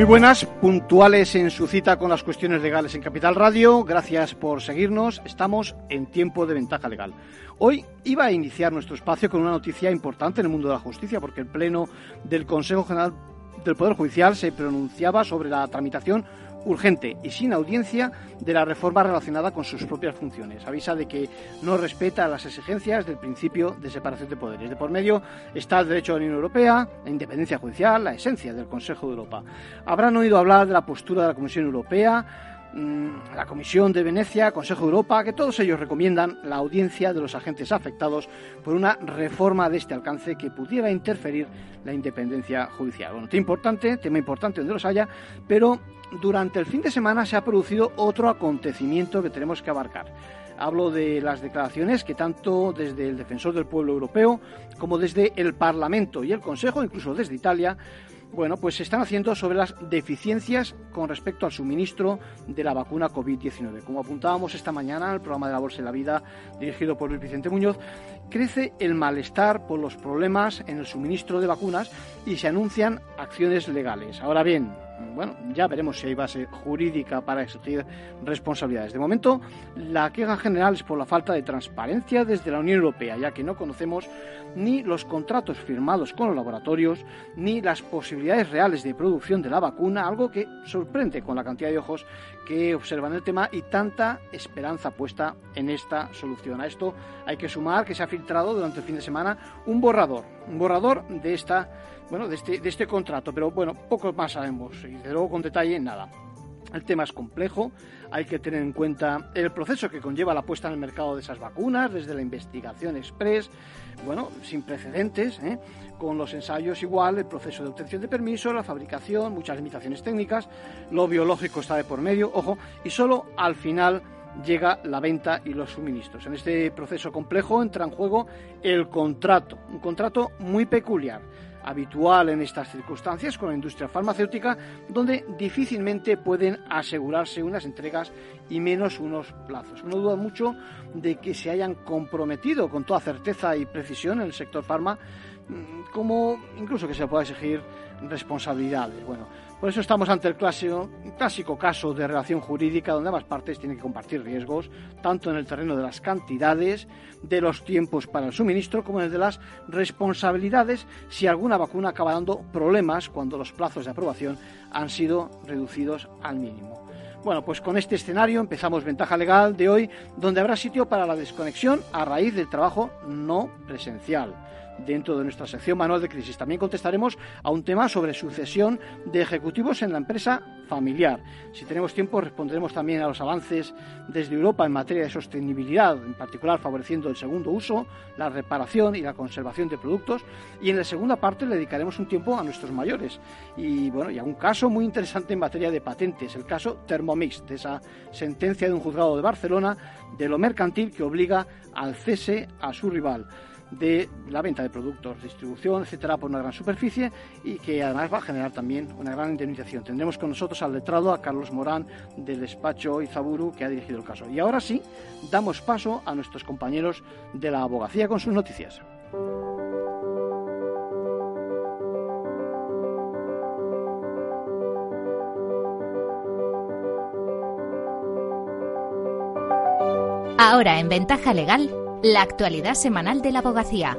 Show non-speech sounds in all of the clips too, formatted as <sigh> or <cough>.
Muy buenas, puntuales en su cita con las cuestiones legales en Capital Radio. Gracias por seguirnos. Estamos en tiempo de ventaja legal. Hoy iba a iniciar nuestro espacio con una noticia importante en el mundo de la justicia, porque el Pleno del Consejo General del Poder Judicial se pronunciaba sobre la tramitación urgente y sin audiencia de la reforma relacionada con sus propias funciones. Avisa de que no respeta las exigencias del principio de separación de poderes. De por medio está el derecho de la Unión Europea, la independencia judicial, la esencia del Consejo de Europa. Habrán oído hablar de la postura de la Comisión Europea Mm, la Comisión de Venecia, Consejo de Europa, que todos ellos recomiendan la audiencia de los agentes afectados por una reforma de este alcance que pudiera interferir la independencia judicial. Bueno, tema importante, tema importante donde los haya, pero durante el fin de semana se ha producido otro acontecimiento que tenemos que abarcar. Hablo de las declaraciones que tanto desde el Defensor del Pueblo Europeo como desde el Parlamento y el Consejo, incluso desde Italia, bueno, pues se están haciendo sobre las deficiencias con respecto al suministro de la vacuna COVID-19. Como apuntábamos esta mañana en el programa de la Bolsa de la Vida dirigido por Luis Vicente Muñoz, crece el malestar por los problemas en el suministro de vacunas y se anuncian acciones legales. Ahora bien, bueno, ya veremos si hay base jurídica para exigir responsabilidades. De momento, la queja general es por la falta de transparencia desde la Unión Europea, ya que no conocemos ni los contratos firmados con los laboratorios, ni las posibilidades reales de producción de la vacuna, algo que sorprende con la cantidad de ojos que observan el tema y tanta esperanza puesta en esta solución. A esto hay que sumar que se ha durante el fin de semana un borrador, un borrador de esta bueno, de este, de este contrato, pero bueno, poco más sabemos y de luego con detalle nada. El tema es complejo, hay que tener en cuenta el proceso que conlleva la puesta en el mercado de esas vacunas, desde la investigación express, bueno, sin precedentes, ¿eh? con los ensayos igual, el proceso de obtención de permiso, la fabricación, muchas limitaciones técnicas, lo biológico está de por medio, ojo, y solo al final llega la venta y los suministros. En este proceso complejo entra en juego el contrato, un contrato muy peculiar habitual en estas circunstancias con la industria farmacéutica, donde difícilmente pueden asegurarse unas entregas y menos unos plazos. No duda mucho de que se hayan comprometido con toda certeza y precisión en el sector farma, mm, como incluso que se pueda exigir responsabilidades. Bueno, por eso estamos ante el clásico, caso de relación jurídica donde ambas partes tienen que compartir riesgos, tanto en el terreno de las cantidades, de los tiempos para el suministro, como en el de las responsabilidades si alguna vacuna acaba dando problemas cuando los plazos de aprobación han sido reducidos al mínimo. Bueno, pues con este escenario empezamos Ventaja Legal de hoy, donde habrá sitio para la desconexión a raíz del trabajo no presencial dentro de nuestra sección Manual de Crisis. También contestaremos a un tema sobre sucesión de ejecutivos en la empresa familiar. Si tenemos tiempo, responderemos también a los avances desde Europa en materia de sostenibilidad, en particular favoreciendo el segundo uso, la reparación y la conservación de productos. Y en la segunda parte le dedicaremos un tiempo a nuestros mayores. Y bueno, y a un caso muy interesante en materia de patentes, el caso Thermomix, de esa sentencia de un juzgado de Barcelona de lo mercantil que obliga al cese a su rival de la venta de productos, distribución, etcétera, por una gran superficie y que además va a generar también una gran indemnización. Tendremos con nosotros al letrado, a Carlos Morán, del despacho Izaburu, que ha dirigido el caso. Y ahora sí, damos paso a nuestros compañeros de la abogacía con sus noticias. Ahora en Ventaja Legal la actualidad semanal de la abogacía.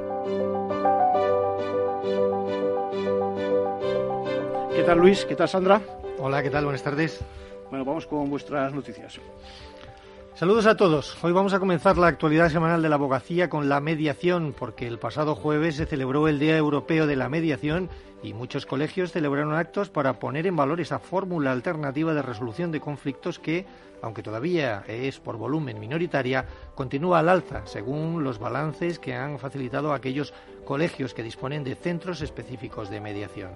¿Qué tal Luis? ¿Qué tal Sandra? Hola, ¿qué tal? Buenas tardes. Bueno, vamos con vuestras noticias. Saludos a todos. Hoy vamos a comenzar la actualidad semanal de la abogacía con la mediación, porque el pasado jueves se celebró el Día Europeo de la Mediación y muchos colegios celebraron actos para poner en valor esa fórmula alternativa de resolución de conflictos que, aunque todavía es por volumen minoritaria, continúa al alza, según los balances que han facilitado aquellos colegios que disponen de centros específicos de mediación.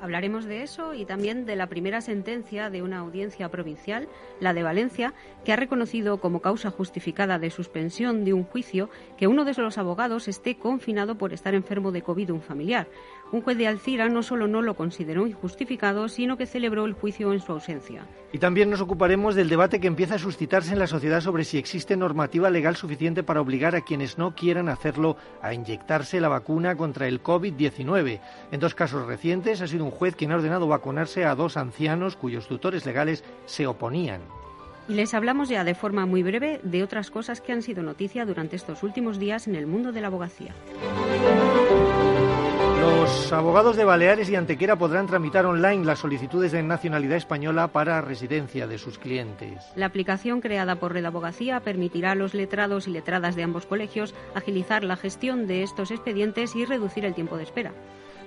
Hablaremos de eso y también de la primera sentencia de una audiencia provincial, la de Valencia, que ha reconocido como causa justificada de suspensión de un juicio que uno de los abogados esté confinado por estar enfermo de COVID un familiar. Un juez de Alcira no solo no lo consideró injustificado, sino que celebró el juicio en su ausencia. Y también nos ocuparemos del debate que empieza a suscitarse en la sociedad sobre si existe normativa legal suficiente para obligar a quienes no quieran hacerlo a inyectarse la vacuna contra el COVID-19. En dos casos recientes ha sido un juez quien ha ordenado vacunarse a dos ancianos cuyos tutores legales se oponían. Y les hablamos ya de forma muy breve de otras cosas que han sido noticia durante estos últimos días en el mundo de la abogacía. Los abogados de Baleares y Antequera podrán tramitar online las solicitudes de nacionalidad española para residencia de sus clientes. La aplicación creada por Red Abogacía permitirá a los letrados y letradas de ambos colegios agilizar la gestión de estos expedientes y reducir el tiempo de espera.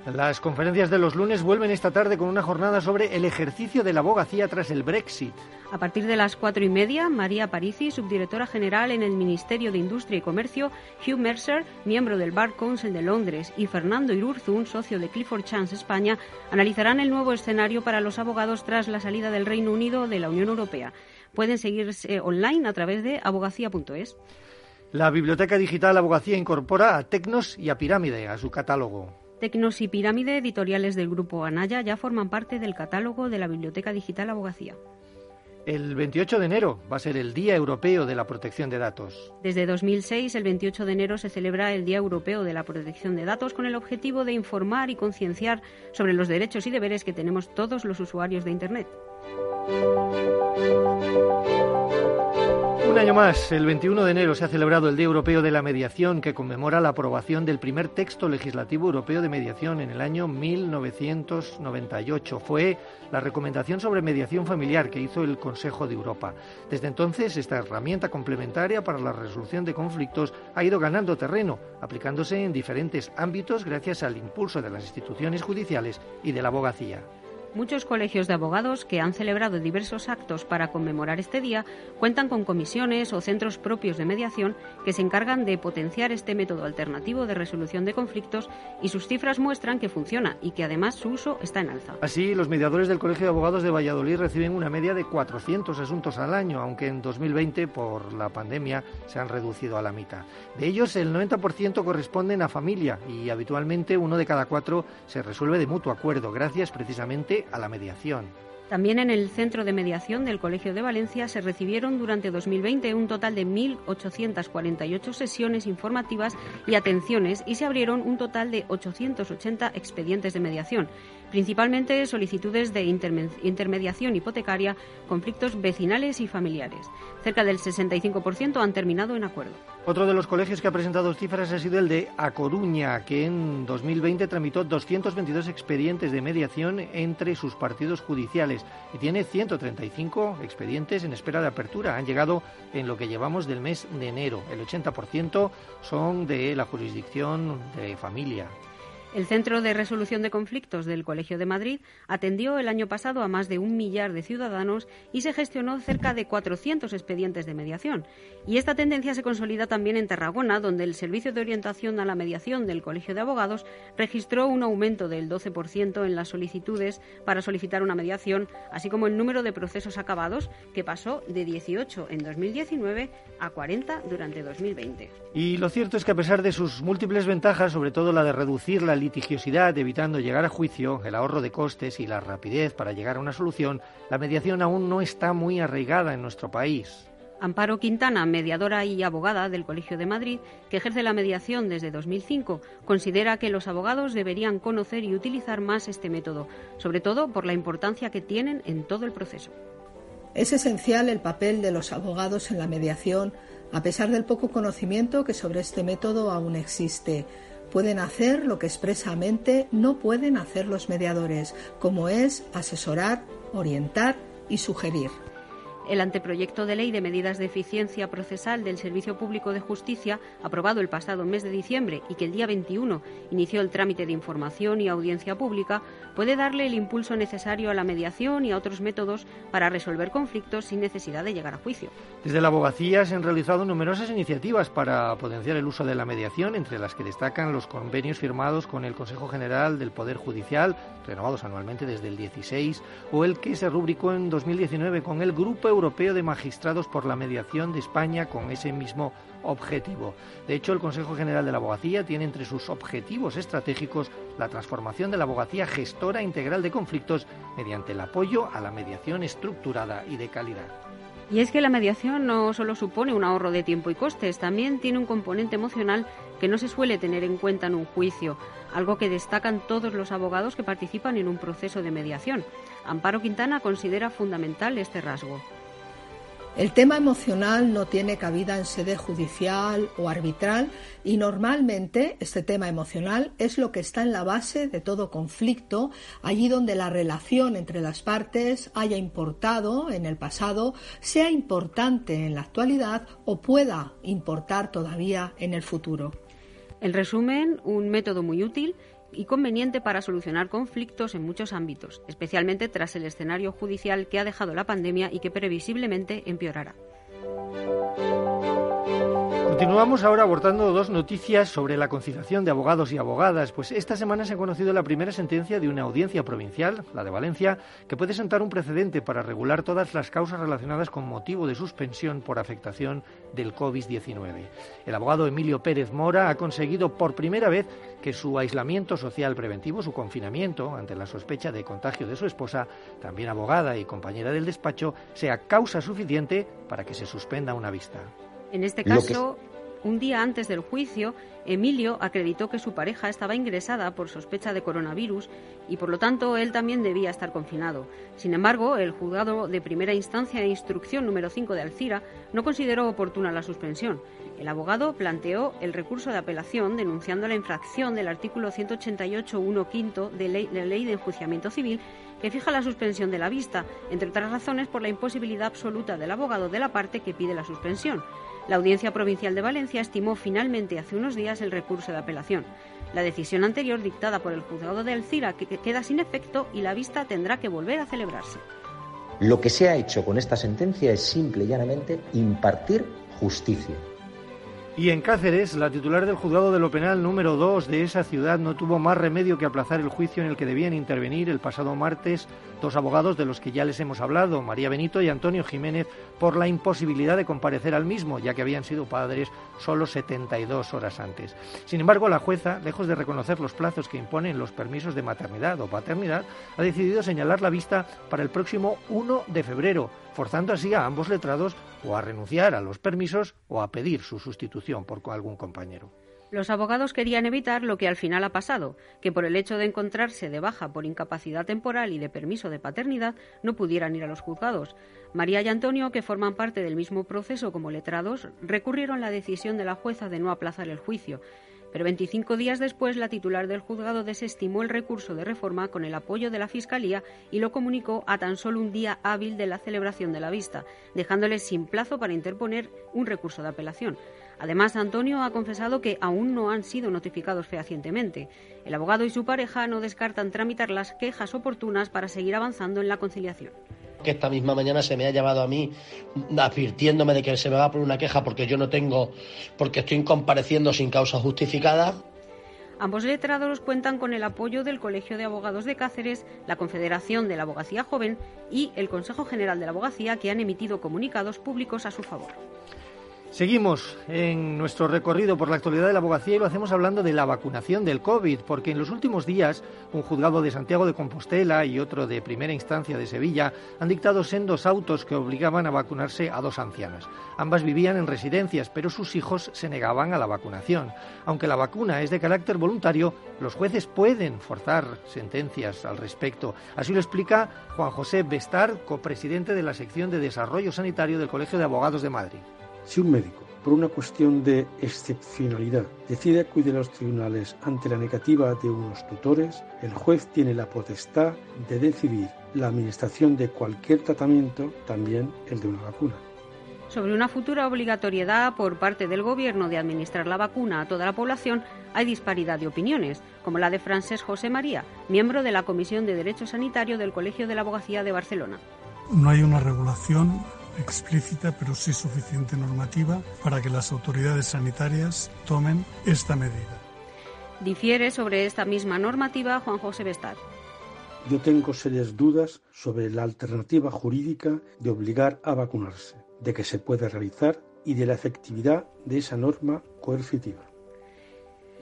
Las conferencias de los lunes vuelven esta tarde con una jornada sobre el ejercicio de la abogacía tras el Brexit. A partir de las cuatro y media, María Parisi, subdirectora general en el Ministerio de Industria y Comercio, Hugh Mercer, miembro del Bar Council de Londres, y Fernando Irurzun, socio de Clifford Chance España, analizarán el nuevo escenario para los abogados tras la salida del Reino Unido de la Unión Europea. Pueden seguirse online a través de abogacía.es. La Biblioteca Digital Abogacía incorpora a Tecnos y a Pirámide a su catálogo. Tecnos y Pirámide, editoriales del grupo Anaya, ya forman parte del catálogo de la Biblioteca Digital Abogacía. El 28 de enero va a ser el Día Europeo de la Protección de Datos. Desde 2006, el 28 de enero se celebra el Día Europeo de la Protección de Datos con el objetivo de informar y concienciar sobre los derechos y deberes que tenemos todos los usuarios de Internet. Un año más, el 21 de enero, se ha celebrado el Día Europeo de la Mediación, que conmemora la aprobación del primer texto legislativo europeo de mediación en el año 1998. Fue la recomendación sobre mediación familiar que hizo el Consejo de Europa. Desde entonces, esta herramienta complementaria para la resolución de conflictos ha ido ganando terreno, aplicándose en diferentes ámbitos gracias al impulso de las instituciones judiciales y de la abogacía. Muchos colegios de abogados que han celebrado diversos actos para conmemorar este día cuentan con comisiones o centros propios de mediación que se encargan de potenciar este método alternativo de resolución de conflictos y sus cifras muestran que funciona y que además su uso está en alza. Así, los mediadores del Colegio de Abogados de Valladolid reciben una media de 400 asuntos al año, aunque en 2020 por la pandemia se han reducido a la mitad. De ellos, el 90% corresponden a familia y habitualmente uno de cada cuatro se resuelve de mutuo acuerdo, gracias precisamente a la mediación. También en el Centro de Mediación del Colegio de Valencia se recibieron durante 2020 un total de 1.848 sesiones informativas y atenciones y se abrieron un total de 880 expedientes de mediación, principalmente solicitudes de intermediación hipotecaria, conflictos vecinales y familiares. Cerca del 65% han terminado en acuerdo. Otro de los colegios que ha presentado cifras ha sido el de A Coruña, que en 2020 tramitó 222 expedientes de mediación entre sus partidos judiciales y tiene 135 expedientes en espera de apertura. Han llegado en lo que llevamos del mes de enero. El 80% son de la jurisdicción de familia. El Centro de Resolución de Conflictos del Colegio de Madrid atendió el año pasado a más de un millar de ciudadanos y se gestionó cerca de 400 expedientes de mediación. Y esta tendencia se consolida también en Tarragona, donde el Servicio de Orientación a la Mediación del Colegio de Abogados registró un aumento del 12% en las solicitudes para solicitar una mediación, así como el número de procesos acabados, que pasó de 18 en 2019 a 40 durante 2020. Y lo cierto es que a pesar de sus múltiples ventajas, sobre todo la de reducir la litigiosidad evitando llegar a juicio, el ahorro de costes y la rapidez para llegar a una solución, la mediación aún no está muy arraigada en nuestro país. Amparo Quintana, mediadora y abogada del Colegio de Madrid, que ejerce la mediación desde 2005, considera que los abogados deberían conocer y utilizar más este método, sobre todo por la importancia que tienen en todo el proceso. Es esencial el papel de los abogados en la mediación, a pesar del poco conocimiento que sobre este método aún existe pueden hacer lo que expresamente no pueden hacer los mediadores, como es asesorar, orientar y sugerir. El anteproyecto de ley de medidas de eficiencia procesal del Servicio Público de Justicia, aprobado el pasado mes de diciembre y que el día 21 inició el trámite de información y audiencia pública, puede darle el impulso necesario a la mediación y a otros métodos para resolver conflictos sin necesidad de llegar a juicio. Desde la abogacía se han realizado numerosas iniciativas para potenciar el uso de la mediación, entre las que destacan los convenios firmados con el Consejo General del Poder Judicial, renovados anualmente desde el 16, o el que se rubricó en 2019 con el Grupo Europeo de Magistrados por la Mediación de España con ese mismo objetivo. De hecho, el Consejo General de la Abogacía tiene entre sus objetivos estratégicos la transformación de la abogacía gestora integral de conflictos mediante el apoyo a la mediación estructurada y de calidad. Y es que la mediación no solo supone un ahorro de tiempo y costes, también tiene un componente emocional que no se suele tener en cuenta en un juicio, algo que destacan todos los abogados que participan en un proceso de mediación. Amparo Quintana considera fundamental este rasgo. El tema emocional no tiene cabida en sede judicial o arbitral y normalmente este tema emocional es lo que está en la base de todo conflicto, allí donde la relación entre las partes haya importado en el pasado, sea importante en la actualidad o pueda importar todavía en el futuro. En resumen, un método muy útil y conveniente para solucionar conflictos en muchos ámbitos, especialmente tras el escenario judicial que ha dejado la pandemia y que previsiblemente empeorará. Continuamos ahora abordando dos noticias sobre la conciliación de abogados y abogadas, pues esta semana se ha conocido la primera sentencia de una audiencia provincial, la de Valencia, que puede sentar un precedente para regular todas las causas relacionadas con motivo de suspensión por afectación del COVID-19. El abogado Emilio Pérez Mora ha conseguido por primera vez que su aislamiento social preventivo, su confinamiento ante la sospecha de contagio de su esposa, también abogada y compañera del despacho, sea causa suficiente para que se suspenda una vista. En este caso, un día antes del juicio, Emilio acreditó que su pareja estaba ingresada por sospecha de coronavirus y por lo tanto él también debía estar confinado. Sin embargo, el juzgado de primera instancia e instrucción número 5 de Alcira no consideró oportuna la suspensión. El abogado planteó el recurso de apelación denunciando la infracción del artículo 188.1 quinto de, ley, de la Ley de Enjuiciamiento Civil que fija la suspensión de la vista, entre otras razones por la imposibilidad absoluta del abogado de la parte que pide la suspensión. La Audiencia Provincial de Valencia estimó finalmente hace unos días el recurso de apelación. La decisión anterior dictada por el juzgado de Alcira que queda sin efecto y la vista tendrá que volver a celebrarse. Lo que se ha hecho con esta sentencia es simple y llanamente impartir justicia. Y en Cáceres, la titular del juzgado de lo penal número 2 de esa ciudad no tuvo más remedio que aplazar el juicio en el que debían intervenir el pasado martes dos abogados de los que ya les hemos hablado, María Benito y Antonio Jiménez, por la imposibilidad de comparecer al mismo, ya que habían sido padres solo 72 horas antes. Sin embargo, la jueza, lejos de reconocer los plazos que imponen los permisos de maternidad o paternidad, ha decidido señalar la vista para el próximo 1 de febrero, forzando así a ambos letrados o a renunciar a los permisos o a pedir su sustitución por algún compañero. Los abogados querían evitar lo que al final ha pasado, que por el hecho de encontrarse de baja por incapacidad temporal y de permiso de paternidad no pudieran ir a los juzgados. María y Antonio, que forman parte del mismo proceso como letrados, recurrieron la decisión de la jueza de no aplazar el juicio. Pero 25 días después, la titular del juzgado desestimó el recurso de reforma con el apoyo de la Fiscalía y lo comunicó a tan solo un día hábil de la celebración de la vista, dejándoles sin plazo para interponer un recurso de apelación. Además, Antonio ha confesado que aún no han sido notificados fehacientemente. El abogado y su pareja no descartan tramitar las quejas oportunas para seguir avanzando en la conciliación que esta misma mañana se me ha llamado a mí advirtiéndome de que se me va a poner una queja porque yo no tengo, porque estoy compareciendo sin causa justificada. Ambos letrados cuentan con el apoyo del Colegio de Abogados de Cáceres, la Confederación de la Abogacía Joven y el Consejo General de la Abogacía, que han emitido comunicados públicos a su favor. Seguimos en nuestro recorrido por la actualidad de la abogacía y lo hacemos hablando de la vacunación del COVID, porque en los últimos días un juzgado de Santiago de Compostela y otro de primera instancia de Sevilla han dictado sendos autos que obligaban a vacunarse a dos ancianas. Ambas vivían en residencias, pero sus hijos se negaban a la vacunación. Aunque la vacuna es de carácter voluntario, los jueces pueden forzar sentencias al respecto. Así lo explica Juan José Bestar, copresidente de la sección de Desarrollo Sanitario del Colegio de Abogados de Madrid. Si un médico, por una cuestión de excepcionalidad, decide acudir a los tribunales ante la negativa de unos tutores, el juez tiene la potestad de decidir la administración de cualquier tratamiento, también el de una vacuna. Sobre una futura obligatoriedad por parte del Gobierno de administrar la vacuna a toda la población, hay disparidad de opiniones, como la de Francés José María, miembro de la Comisión de Derecho Sanitario del Colegio de la Abogacía de Barcelona. No hay una regulación explícita, pero sí suficiente normativa para que las autoridades sanitarias tomen esta medida. Difiere sobre esta misma normativa Juan José Bestar. Yo tengo serias dudas sobre la alternativa jurídica de obligar a vacunarse, de que se puede realizar y de la efectividad de esa norma coercitiva.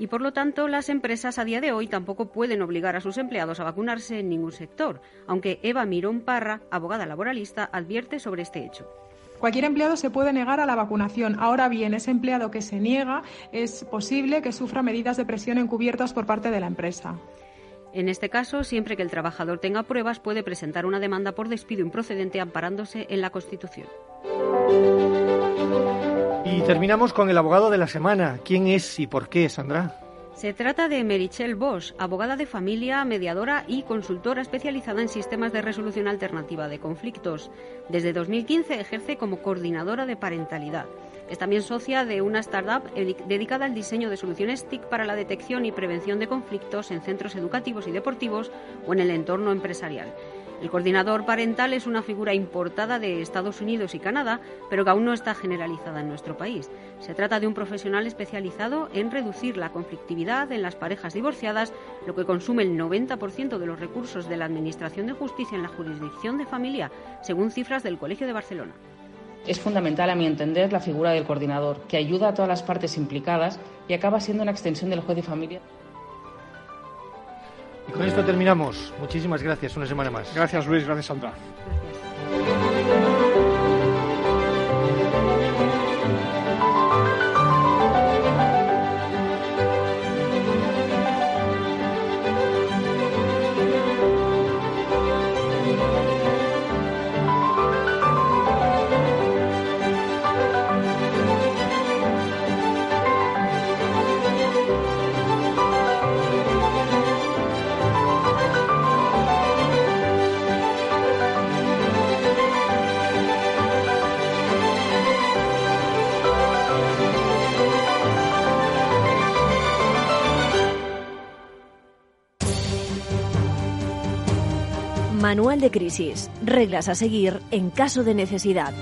Y por lo tanto, las empresas a día de hoy tampoco pueden obligar a sus empleados a vacunarse en ningún sector, aunque Eva Mirón Parra, abogada laboralista, advierte sobre este hecho. Cualquier empleado se puede negar a la vacunación. Ahora bien, ese empleado que se niega es posible que sufra medidas de presión encubiertas por parte de la empresa. En este caso, siempre que el trabajador tenga pruebas, puede presentar una demanda por despido improcedente amparándose en la Constitución. Y terminamos con el abogado de la semana. ¿Quién es y por qué, Sandra? Se trata de Merichel Bosch, abogada de familia, mediadora y consultora especializada en sistemas de resolución alternativa de conflictos. Desde 2015 ejerce como coordinadora de parentalidad. Es también socia de una startup dedicada al diseño de soluciones TIC para la detección y prevención de conflictos en centros educativos y deportivos o en el entorno empresarial. El coordinador parental es una figura importada de Estados Unidos y Canadá, pero que aún no está generalizada en nuestro país. Se trata de un profesional especializado en reducir la conflictividad en las parejas divorciadas, lo que consume el 90% de los recursos de la Administración de Justicia en la jurisdicción de familia, según cifras del Colegio de Barcelona. Es fundamental, a mi entender, la figura del coordinador, que ayuda a todas las partes implicadas y acaba siendo una extensión del juez de familia. Y con esto terminamos. Muchísimas gracias. Una semana más. Gracias, Luis. Gracias, Sandra. Manual de crisis. Reglas a seguir en caso de necesidad.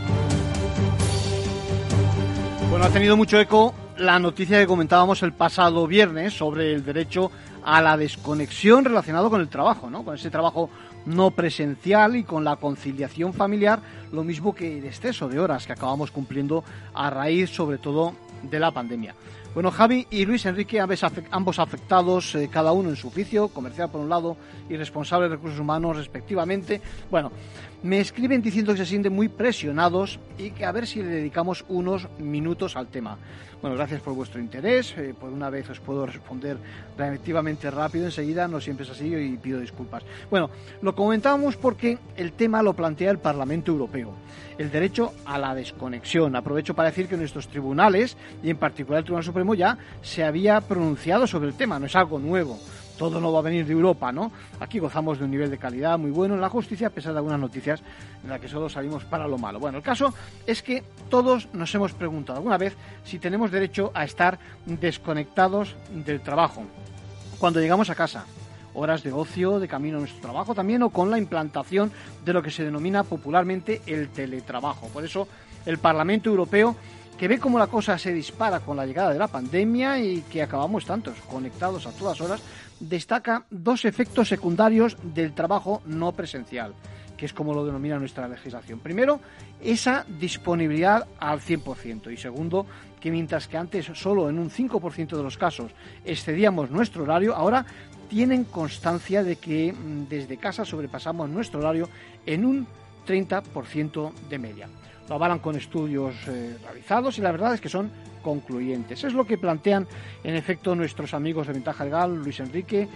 Bueno, ha tenido mucho eco la noticia que comentábamos el pasado viernes sobre el derecho a la desconexión relacionado con el trabajo, ¿no? Con ese trabajo no presencial y con la conciliación familiar, lo mismo que el exceso de horas que acabamos cumpliendo a raíz sobre todo de la pandemia. Bueno, Javi y Luis Enrique, ambos afectados, eh, cada uno en su oficio, comercial por un lado y responsable de recursos humanos respectivamente. Bueno, me escriben diciendo que se sienten muy presionados y que a ver si le dedicamos unos minutos al tema. Bueno, gracias por vuestro interés. Eh, por una vez os puedo responder relativamente rápido enseguida, no siempre es así y pido disculpas. Bueno, lo comentábamos porque el tema lo plantea el Parlamento Europeo. El derecho a la desconexión. Aprovecho para decir que nuestros tribunales, y en particular el Tribunal Supremo, ya se había pronunciado sobre el tema, no es algo nuevo todo no va a venir de Europa, ¿no? Aquí gozamos de un nivel de calidad muy bueno en la justicia, a pesar de algunas noticias en las que solo salimos para lo malo. Bueno, el caso es que todos nos hemos preguntado alguna vez si tenemos derecho a estar desconectados del trabajo. Cuando llegamos a casa, horas de ocio, de camino a nuestro trabajo también, o con la implantación de lo que se denomina popularmente el teletrabajo. Por eso el Parlamento Europeo que ve cómo la cosa se dispara con la llegada de la pandemia y que acabamos tantos conectados a todas horas, destaca dos efectos secundarios del trabajo no presencial, que es como lo denomina nuestra legislación. Primero, esa disponibilidad al 100%. Y segundo, que mientras que antes solo en un 5% de los casos excedíamos nuestro horario, ahora tienen constancia de que mm, desde casa sobrepasamos nuestro horario en un 30% de media lo avalan con estudios eh, realizados y la verdad es que son concluyentes. Es lo que plantean en efecto nuestros amigos de Ventaja Legal, Luis Enrique,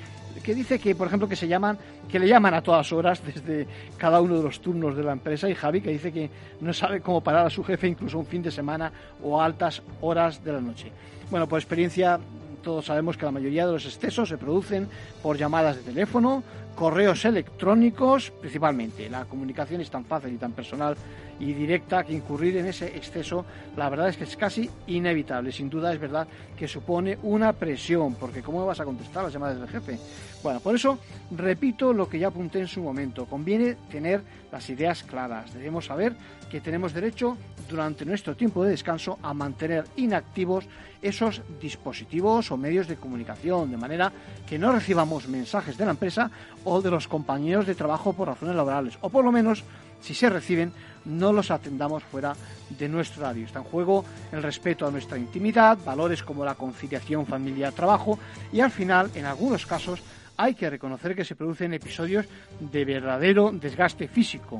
que dice que, por ejemplo, que se llaman, que le llaman a todas horas desde cada uno de los turnos de la empresa, y Javi, que dice que no sabe cómo parar a su jefe incluso un fin de semana o a altas horas de la noche. Bueno, por experiencia todos sabemos que la mayoría de los excesos se producen por llamadas de teléfono, correos electrónicos, principalmente. La comunicación es tan fácil y tan personal y directa que incurrir en ese exceso, la verdad es que es casi inevitable. Sin duda es verdad que supone una presión, porque ¿cómo vas a contestar las llamadas del jefe? Bueno, por eso repito lo que ya apunté en su momento. Conviene tener las ideas claras. Debemos saber que tenemos derecho durante nuestro tiempo de descanso a mantener inactivos esos dispositivos o medios de comunicación, de manera que no recibamos mensajes de la empresa o de los compañeros de trabajo por razones laborales, o por lo menos, si se reciben, no los atendamos fuera de nuestro horario. Está en juego el respeto a nuestra intimidad, valores como la conciliación familia-trabajo y al final, en algunos casos, hay que reconocer que se producen episodios de verdadero desgaste físico.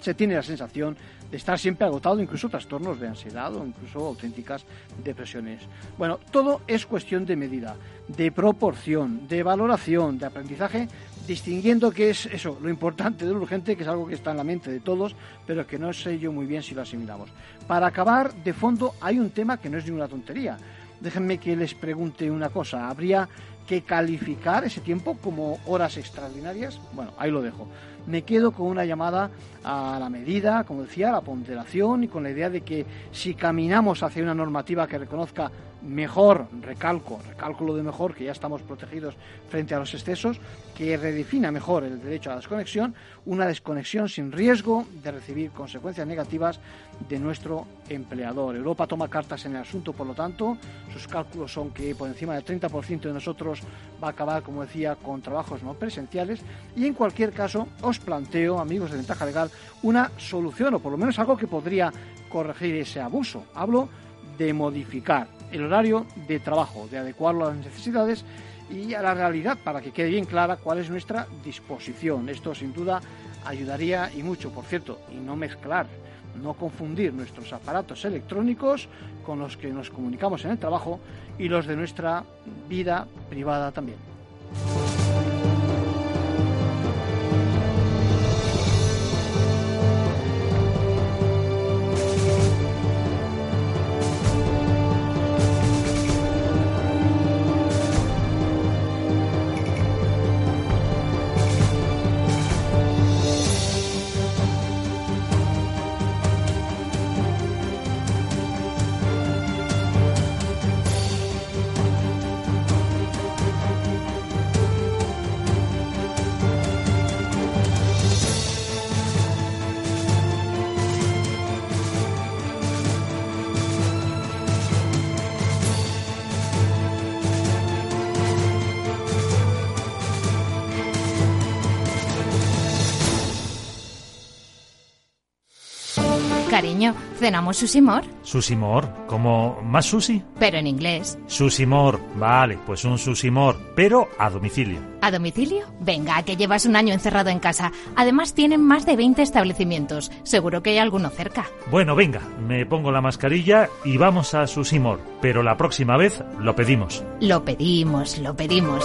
Se tiene la sensación de estar siempre agotado, incluso trastornos de ansiedad o incluso auténticas depresiones. Bueno, todo es cuestión de medida, de proporción, de valoración, de aprendizaje, distinguiendo qué es eso, lo importante de lo urgente, que es algo que está en la mente de todos, pero que no sé yo muy bien si lo asimilamos. Para acabar, de fondo, hay un tema que no es ninguna tontería. Déjenme que les pregunte una cosa. ¿Habría que calificar ese tiempo como horas extraordinarias? Bueno, ahí lo dejo me quedo con una llamada a la medida, como decía, a la ponderación y con la idea de que si caminamos hacia una normativa que reconozca mejor, recalco, recalco lo de mejor, que ya estamos protegidos frente a los excesos, que redefina mejor el derecho a la desconexión, una desconexión sin riesgo de recibir consecuencias negativas de nuestro empleador. Europa toma cartas en el asunto, por lo tanto, sus cálculos son que por encima del 30% de nosotros va a acabar, como decía, con trabajos no presenciales y en cualquier caso os planteo, amigos de Ventaja Legal, una solución o por lo menos algo que podría corregir ese abuso. Hablo de modificar el horario de trabajo, de adecuarlo a las necesidades y a la realidad para que quede bien clara cuál es nuestra disposición. Esto sin duda ayudaría y mucho, por cierto, y no mezclar, no confundir nuestros aparatos electrónicos con los que nos comunicamos en el trabajo y los de nuestra vida privada también. Cariño, ¿cenamos susimor? ¿Susimor? ¿Como más sushi? Pero en inglés. Susimor, vale, pues un susimor, pero a domicilio. ¿A domicilio? Venga, que llevas un año encerrado en casa. Además tienen más de 20 establecimientos. Seguro que hay alguno cerca. Bueno, venga, me pongo la mascarilla y vamos a Susimor, pero la próxima vez lo pedimos. Lo pedimos, lo pedimos.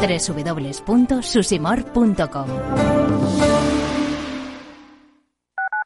www.susimor.com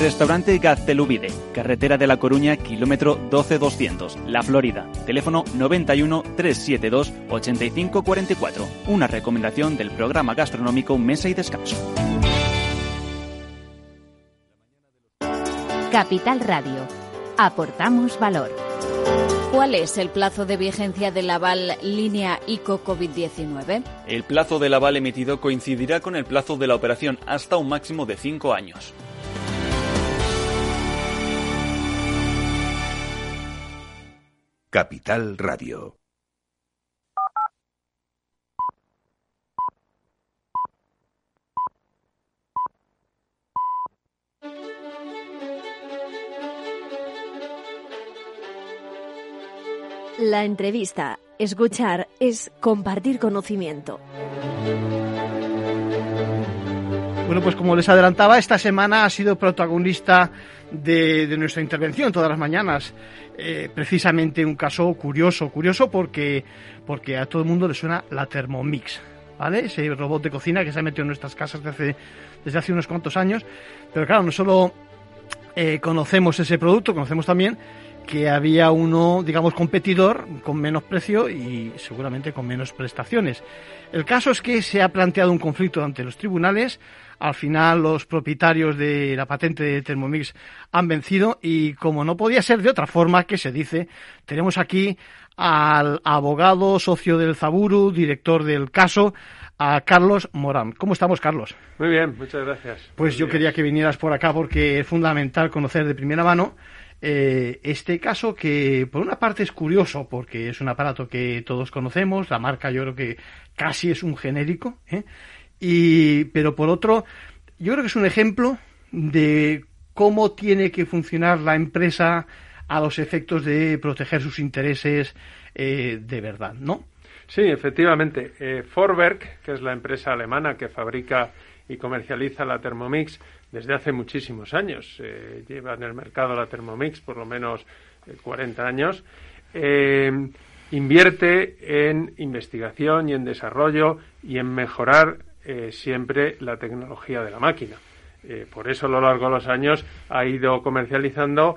Restaurante Gaztelubide, carretera de La Coruña, kilómetro 12200, La Florida. Teléfono 91 372 8544. Una recomendación del programa gastronómico Mesa y Descanso. Capital Radio. Aportamos valor. ¿Cuál es el plazo de vigencia del aval línea ICO COVID-19? El plazo del aval emitido coincidirá con el plazo de la operación hasta un máximo de cinco años. Capital Radio. La entrevista, escuchar, es compartir conocimiento. Bueno, pues como les adelantaba, esta semana ha sido protagonista de, nuestra intervención todas las mañanas. Eh, precisamente un caso curioso, curioso porque, porque a todo el mundo le suena la Thermomix, ¿vale? Ese robot de cocina que se ha metido en nuestras casas desde hace, desde hace unos cuantos años. Pero claro, no solo eh, conocemos ese producto, conocemos también que había uno, digamos, competidor con menos precio y seguramente con menos prestaciones. El caso es que se ha planteado un conflicto ante los tribunales. Al final los propietarios de la patente de Thermomix han vencido y como no podía ser de otra forma que se dice, tenemos aquí al abogado socio del Zaburu, director del caso, a Carlos Morán. ¿Cómo estamos, Carlos? Muy bien, muchas gracias. Pues yo quería que vinieras por acá porque es fundamental conocer de primera mano eh, este caso que por una parte es curioso porque es un aparato que todos conocemos, la marca yo creo que casi es un genérico, ¿eh? y, pero por otro yo creo que es un ejemplo de cómo tiene que funcionar la empresa a los efectos de proteger sus intereses eh, de verdad, ¿no? Sí, efectivamente. Eh, Forberg, que es la empresa alemana que fabrica y comercializa la Thermomix, desde hace muchísimos años. Eh, lleva en el mercado la Thermomix por lo menos 40 eh, años. Eh, invierte en investigación y en desarrollo y en mejorar siempre la tecnología de la máquina. por eso a lo largo de los años ha ido comercializando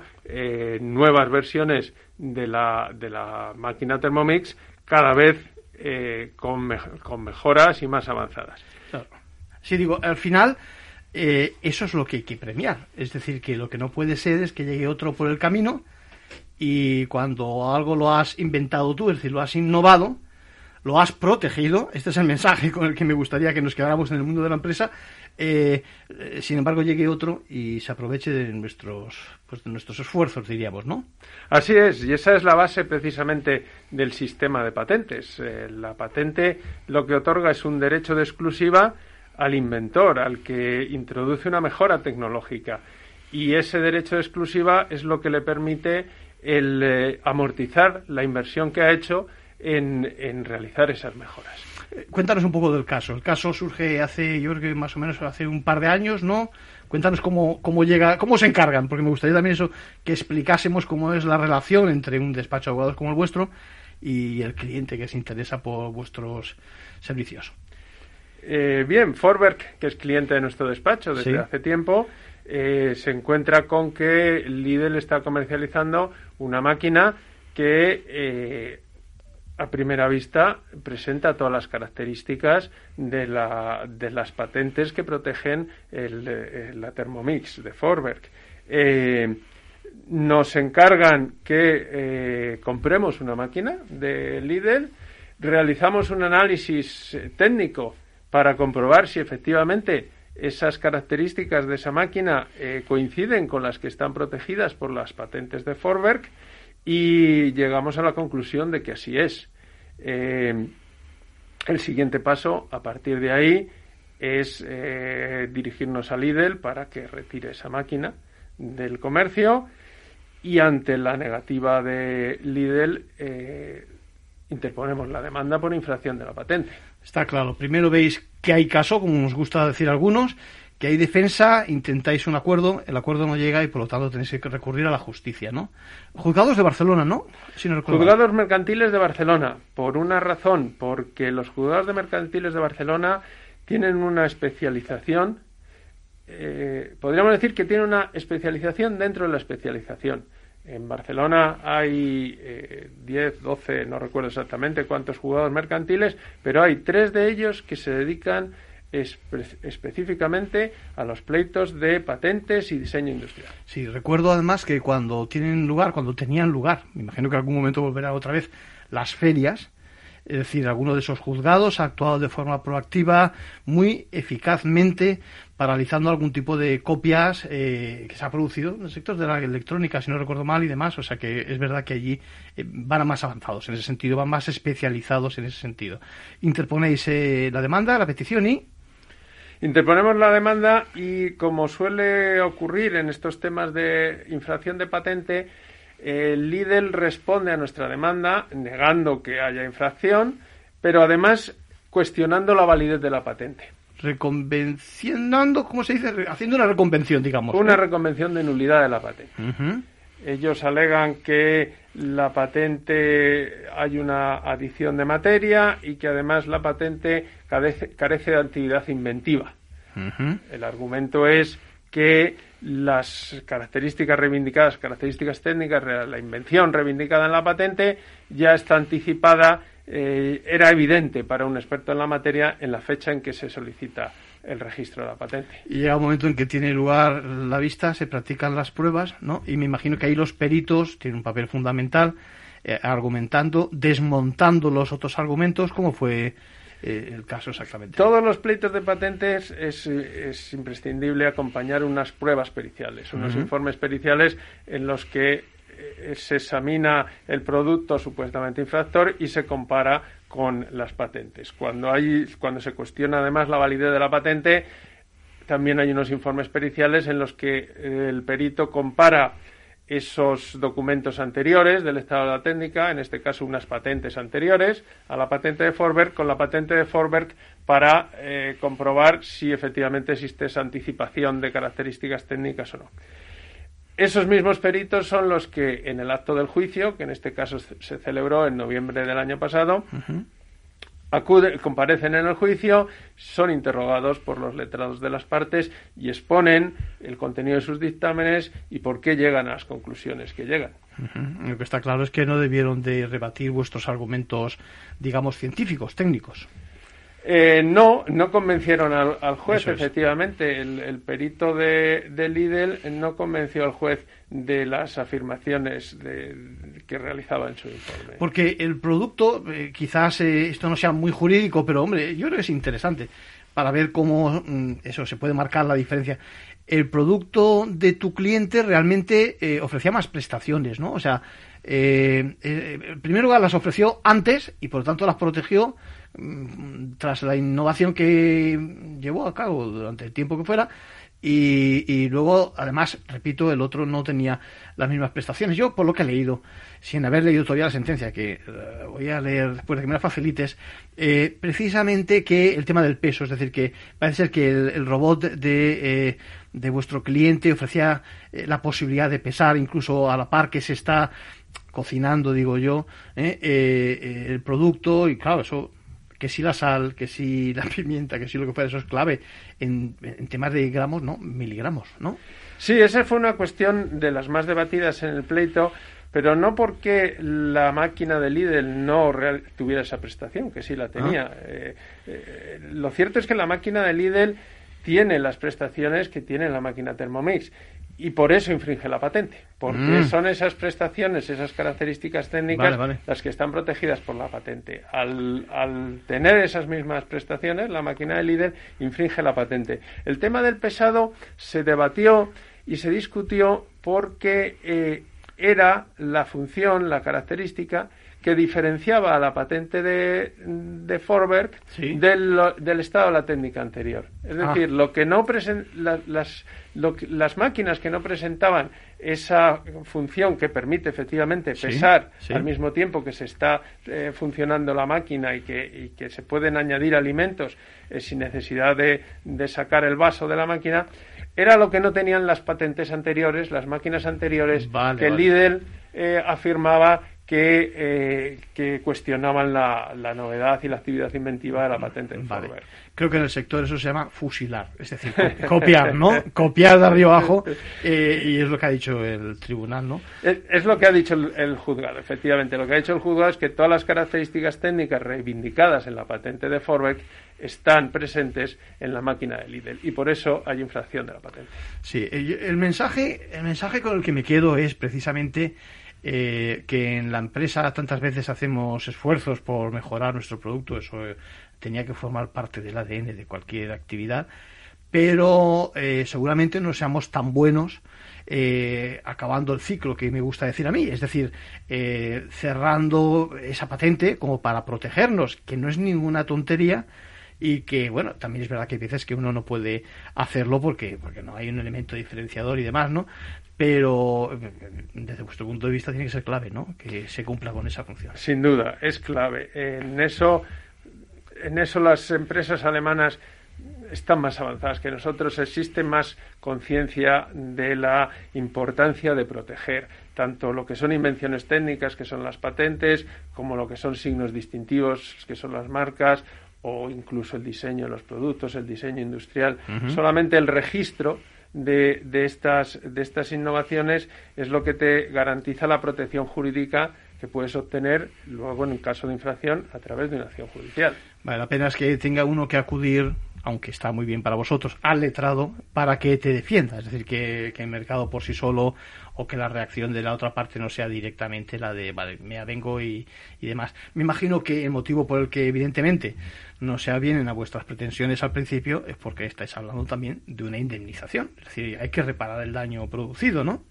nuevas versiones de la, de la máquina Thermomix cada vez con, con mejoras y más avanzadas. Sí, digo, al final eh, eso es lo que hay que premiar. Es decir, que lo que no puede ser es que llegue otro por el camino y cuando algo lo has inventado tú, es decir, lo has innovado, lo has protegido, este es el mensaje con el que me gustaría que nos quedáramos en el mundo de la empresa, eh, eh, sin embargo llegue otro y se aproveche de nuestros, pues de nuestros esfuerzos, diríamos, ¿no? Así es, y esa es la base precisamente del sistema de patentes. la patente lo que otorga es un derecho de exclusiva al inventor, al que introduce una mejora tecnológica. Y ese derecho de exclusiva es lo que le permite el eh, amortizar la inversión que ha hecho en, realizar esas mejoras. Eh, cuéntanos un poco del caso. El caso surge hace, yo creo que más o menos hace un par de años, ¿no? Cuéntanos cómo, cómo llega, cómo se encargan, porque me gustaría también eso, que explicásemos cómo es la relación entre un despacho de abogados como el vuestro y el cliente que se interesa por vuestros servicios. Eh, bien, Forberg, que es cliente de nuestro despacho desde hace tiempo, eh, se encuentra con que Lidl está comercializando una máquina que eh, a primera vista presenta todas las características de, la, de las patentes que protegen el, la Thermomix de Forberg. nos encargan que compremos una máquina de Lidl, realizamos un análisis técnico para comprobar si efectivamente esas características de esa máquina eh, coinciden con las que están protegidas por las patentes de Forberg y llegamos a la conclusión de que así es. Eh, el siguiente paso, a partir de ahí, es eh, dirigirnos a Lidl para que retire esa máquina del comercio y ante la negativa de Lidl interponemos la demanda por infracción de la patente. Está claro. Primero veis que hay caso, como nos gusta decir algunos, que hay defensa, intentáis un acuerdo, el acuerdo no llega y por lo tanto tenéis que recurrir a la justicia, ¿no? Juzgados de Barcelona, ¿no? juzgados mercantiles de Barcelona, por una razón, porque los juzgados de mercantiles de Barcelona tienen una especialización eh, podríamos decir que tiene una especialización dentro de la especialización. En Barcelona hay 10, 12, no recuerdo exactamente cuántos jugadores mercantiles, pero hay tres de ellos que se dedican específicamente a los pleitos de patentes y diseño industrial. Sí, recuerdo además que cuando tienen lugar, cuando tenían lugar, me imagino que en algún momento volverá otra vez, las ferias, es decir, alguno de esos juzgados ha actuado de forma proactiva, muy eficazmente, paralizando algún tipo de copias eh, que se ha producido en el sector de la electrónica, si no recuerdo mal, y demás. O sea que es verdad que allí eh, van a más avanzados en ese sentido, van más especializados en ese sentido. Interponéis eh, la demanda, la petición y Interponemos la demanda y, como suele ocurrir en estos temas de infracción de patente, el Lidl responde a nuestra demanda negando que haya infracción, pero además cuestionando la validez de la patente. Reconvencionando, ¿cómo se dice? Haciendo una reconvención, digamos. Una reconvención de nulidad de la patente. Ellos alegan que la patente hay una adición de materia y que además la patente carece, de actividad inventiva. El argumento es que las características reivindicadas, características técnicas, la invención reivindicada en la patente ya está anticipada, eh, era evidente para un experto en la materia en la fecha en que se solicita el registro de la patente. Y llega un momento en que tiene lugar la vista, se practican las pruebas, ¿no? Y me imagino que ahí los peritos tienen un papel fundamental, eh, argumentando, desmontando los otros argumentos, como fue eh, el caso exactamente. Todos los pleitos de patentes es, es imprescindible acompañar unas pruebas periciales, unos informes periciales en los que eh, se examina el producto supuestamente infractor y se compara con las patentes. Cuando, hay, cuando se cuestiona además la validez de la patente, también hay unos informes periciales en los que el perito compara esos documentos anteriores del estado de la técnica, en este caso unas patentes anteriores a la patente de Forberg, con la patente de Forberg para eh, comprobar si efectivamente existe esa anticipación de características técnicas o no. Esos mismos peritos son los que en el acto del juicio, que en este caso se celebró en noviembre del año pasado, comparecen en el juicio, son interrogados por los letrados de las partes y exponen el contenido de sus dictámenes y por qué llegan a las conclusiones que llegan. Lo que está claro es que no debieron de rebatir vuestros argumentos, digamos, científicos, técnicos. Eh, no, no convencieron al, juez, efectivamente. El, perito de, de, Lidl no convenció al juez de las afirmaciones que realizaba en su informe. Porque el producto, eh, quizás eh, esto no sea muy jurídico, pero hombre, yo creo que es interesante para ver cómo mm, eso se puede marcar la diferencia. El producto de tu cliente realmente ofrecía más prestaciones, ¿no? O sea, en primer lugar las ofreció antes y por lo tanto las protegió tras la innovación que llevó a cabo durante el tiempo que fuera. Y, luego, además, repito, el otro no tenía las mismas prestaciones. Yo, por lo que he leído, sin haber leído todavía la sentencia, que eh, voy a leer después de que me la facilites, eh, precisamente que el tema del peso, es decir, que parece ser que el, robot de, eh, de, vuestro cliente ofrecía la posibilidad de pesar incluso a la par que se está cocinando, digo yo, el producto, y claro, eso que si la sal, que si <laughs> la pimienta, que si lo que fuera, eso es clave en, temas de gramos, ¿no? Miligramos, ¿no? Sí, esa fue una cuestión de las más debatidas en el pleito, pero no porque la máquina de Lidl no tuviera esa prestación, que sí la tenía. Ah. Eh, eh, lo cierto es que la máquina de Lidl tiene las prestaciones que tiene la máquina Thermomix y por eso infringe la patente, porque mm. son esas prestaciones, esas características técnicas las que están protegidas por la patente. Al, al, tener esas mismas prestaciones, la máquina de líder infringe la patente. El tema del pesado se debatió y se discutió porque eh, era la función, la característica que diferenciaba a la patente de, de Forberg del, estado de la técnica anterior. Es ah. decir, lo que no las, las máquinas que no presentaban esa función que permite efectivamente pesar al mismo tiempo que se está eh, funcionando la máquina y que, que, se pueden añadir alimentos eh, sin necesidad de, de sacar el vaso de la máquina, era lo que no tenían las patentes anteriores, las máquinas anteriores, que Lidl eh, afirmaba que, eh, que cuestionaban la, la, novedad y la actividad inventiva de la patente de vale. Creo que en el sector eso se llama fusilar, es decir, <laughs> copiar, ¿no? copiar de arriba abajo eh, y es lo que ha dicho el tribunal, ¿no? Es, lo que ha dicho el, juzgado, efectivamente. Lo que ha dicho el juzgado es que todas las características técnicas reivindicadas en la patente de Forbeck están presentes en la máquina de Lidl y por eso hay infracción de la patente. Sí, el mensaje, el mensaje con el que me quedo es precisamente eh, que en la empresa tantas veces hacemos esfuerzos por mejorar nuestro producto, eso eh, tenía que formar parte del ADN de cualquier actividad, pero eh, seguramente no seamos tan buenos acabando el ciclo que me gusta decir a mí, es decir, cerrando esa patente como para protegernos, que no es ninguna tontería, y que bueno también es verdad que hay veces que uno no puede hacerlo porque porque no hay un elemento diferenciador y demás no pero desde vuestro punto de vista tiene que ser clave, ¿no? Que se cumpla con esa función. Sin duda, es clave. En eso, en eso las empresas alemanas están más avanzadas que nosotros. Existe más conciencia de la importancia de proteger tanto lo que son invenciones técnicas, que son las patentes, como lo que son signos distintivos, que son las marcas, o incluso el diseño de los productos, el diseño industrial. Solamente el registro de, de, estas, de estas innovaciones es lo que te garantiza la protección jurídica que puedes obtener luego en un caso de infracción a través de una acción judicial. Vale, la pena es que tenga uno que acudir, aunque está muy bien para vosotros, al letrado para que te defienda. Es decir, que, que el mercado por sí solo o que la reacción de la otra parte no sea directamente la de, vale, me avengo y, y demás. Me imagino que el motivo por el que, evidentemente, no se avienen a vuestras pretensiones al principio es porque estáis hablando también de una indemnización. Es decir, hay que reparar el daño producido, ¿no?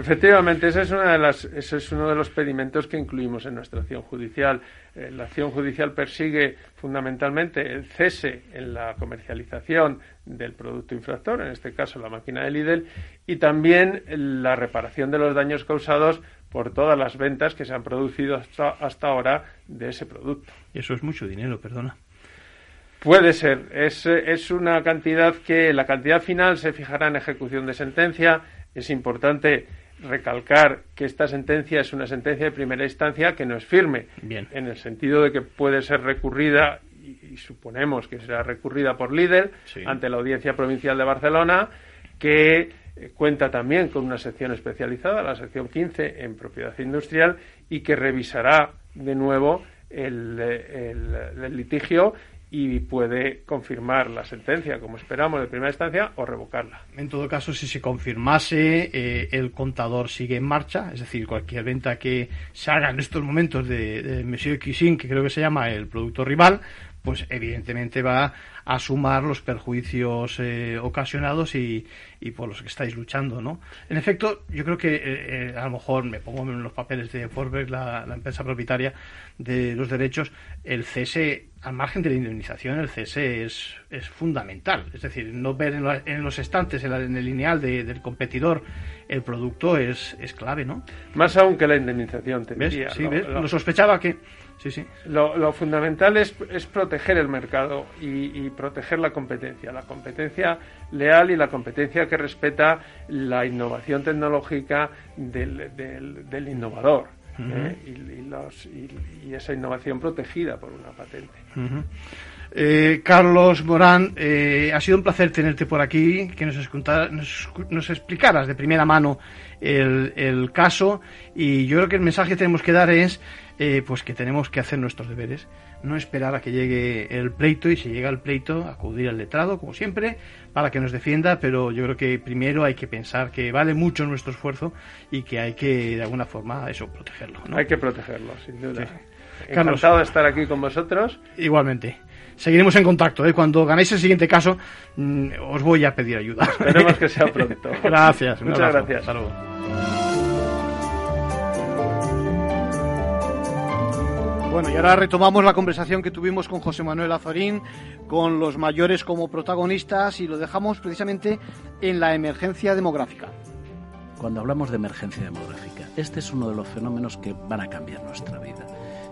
Efectivamente, ese es, una de las, ese es uno de los pedimentos que incluimos en nuestra acción judicial. Eh, la acción judicial persigue fundamentalmente el cese en la comercialización del producto infractor, en este caso la máquina de Lidl, y también la reparación de los daños causados por todas las ventas que se han producido hasta, hasta ahora de ese producto. Eso es mucho dinero, perdona. Puede ser. Es, es una cantidad que la cantidad final se fijará en ejecución de sentencia. Es importante recalcar que esta sentencia es una sentencia de primera instancia que no es firme, Bien. en el sentido de que puede ser recurrida y, suponemos que será recurrida por líder ante la Audiencia Provincial de Barcelona, que eh, cuenta también con una sección especializada, la sección 15 en propiedad industrial, y que revisará de nuevo el, eh, el litigio y puede confirmar la sentencia, como esperamos, de primera instancia, o revocarla. En todo caso, si se confirmase, eh, el contador sigue en marcha, es decir, cualquier venta que se haga en estos momentos de, de Monsieur Kissin, que creo que se llama el producto rival, pues evidentemente va a sumar los perjuicios eh, ocasionados y, y, por los que estáis luchando, ¿no? En efecto, yo creo que eh, eh, a lo mejor me pongo en los papeles de Forbes, la, la, empresa propietaria de los derechos, el cese, al margen de la indemnización, el cese es, es fundamental. Es decir, no ver en, la, en los estantes, en, la, en el lineal de, del competidor, el producto es, es clave, ¿no? Más aún que la indemnización, te ¿Ves? diría. Sí, ¿ves? Lo sospechaba que Sí, sí. Lo, lo fundamental es, es, proteger el mercado y, y, proteger la competencia, la competencia leal y la competencia que respeta la innovación tecnológica del, del, del innovador. Uh -huh. ¿eh? y, y, los, y, esa innovación protegida por una patente. Uh -huh. Eh, Carlos Morán, eh, ha sido un placer tenerte por aquí, que nos, nos, nos explicaras de primera mano el, el, caso y yo creo que el mensaje que tenemos que dar es eh, pues que tenemos que hacer nuestros deberes, no esperar a que llegue el pleito y si llega el pleito acudir al letrado como siempre para que nos defienda, pero yo creo que primero hay que pensar que vale mucho nuestro esfuerzo y que hay que de alguna forma eso protegerlo. ¿no? Hay que protegerlo, sin duda. Sí. Encantado Carlos, de estar aquí con vosotros. Igualmente. Seguiremos en contacto. ¿eh? Cuando ganéis el siguiente caso, mmm, os voy a pedir ayuda. Esperemos <laughs> que sea pronto. gracias. Muchas gracias. Hasta luego. Bueno, y ahora retomamos la conversación que tuvimos con José Manuel Azorín, con los mayores como protagonistas, y lo dejamos precisamente en la emergencia demográfica. Cuando hablamos de emergencia demográfica, este es uno de los fenómenos que van a cambiar nuestra vida.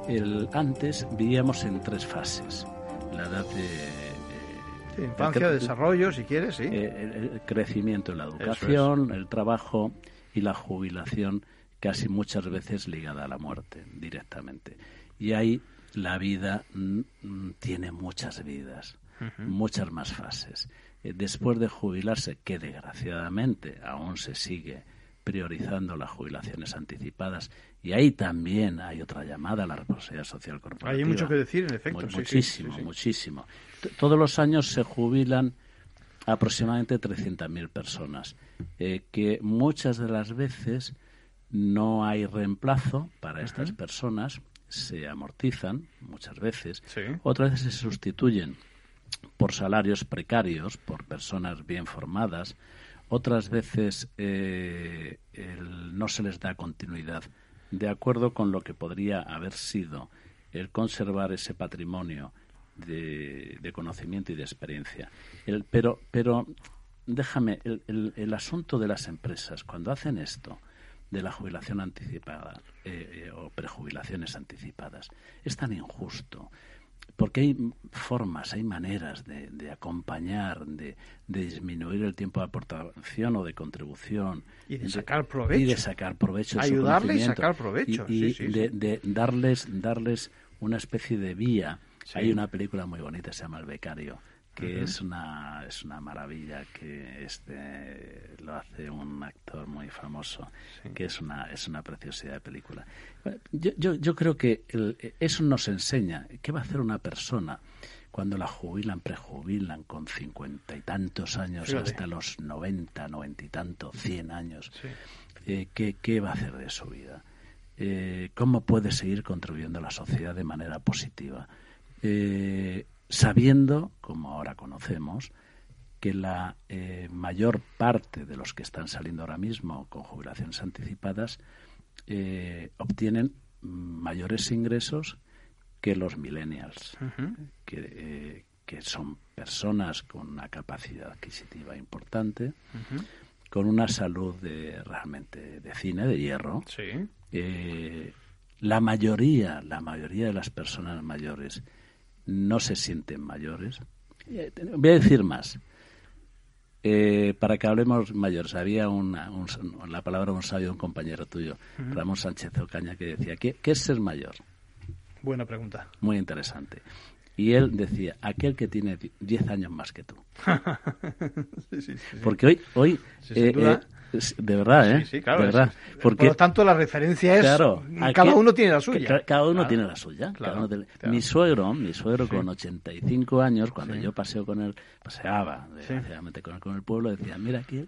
El, antes vivíamos en tres fases. La edad de Sí, infancia, el, desarrollo, si quieres, sí. El, el, crecimiento en la educación, es. el trabajo y la jubilación casi muchas veces ligada a la muerte directamente. Y ahí la vida tiene muchas vidas, muchas más fases. Eh, después de jubilarse, que desgraciadamente aún se sigue priorizando las jubilaciones anticipadas. Y ahí también hay otra llamada a la responsabilidad social corporativa. Hay mucho que decir, en efecto. muchísimo, muchísimo. Todos los años se jubilan aproximadamente 300.000 personas, eh, que muchas de las veces no hay reemplazo para estas personas, se amortizan muchas veces, otras veces se sustituyen por salarios precarios, por personas bien formadas, otras veces eh, no se les da continuidad de acuerdo con lo que podría haber sido el conservar ese patrimonio de, conocimiento y de experiencia. pero, pero déjame, el, el, asunto de las empresas, cuando hacen esto, de la jubilación anticipada eh, eh, o prejubilaciones anticipadas, es tan injusto porque hay formas, hay maneras de, acompañar, de, disminuir el tiempo de aportación o de contribución. Y de sacar provecho. Y de sacar provecho. Ayudarle y sacar provecho. Y, de, darles, darles una especie de vía. Hay una película muy bonita, se llama El Becario, que es una es una maravilla que este lo hace un actor muy famoso que es una es una preciosidad de película. Yo, yo, yo creo que eso nos enseña qué va a hacer una persona cuando la jubilan prejubilan con cincuenta y tantos años hasta los noventa noventa y tantos cien años eh, ¿qué, ¿qué, va a hacer de su vida eh, cómo puede seguir contribuyendo a la sociedad de manera positiva eh, sabiendo, como ahora conocemos, que la eh, mayor parte de los que están saliendo ahora mismo con jubilaciones anticipadas eh, obtienen mayores ingresos que los millennials, que, que, son personas con una capacidad adquisitiva importante, con una salud de, realmente de cine, de hierro. la mayoría, la mayoría de las personas mayores no se sienten mayores. Eh, voy a decir más. Eh, para que hablemos mayores, había una, la palabra un sabio, un compañero tuyo, Ramón Sánchez Ocaña, que decía, ¿qué, ¿qué es ser mayor? Buena pregunta. Muy interesante. Y él decía, aquel que tiene 10 años más que tú. <laughs> Porque hoy, hoy eh, de verdad, ¿eh? Sí, claro. De verdad. Porque, Por lo tanto, la referencia es. Claro, cada uno tiene la suya. Cada uno tiene la suya. Mi suegro, mi suegro con 85 años, cuando yo paseo con él, paseaba, desgraciadamente, con él con el pueblo, decía: Mira aquí,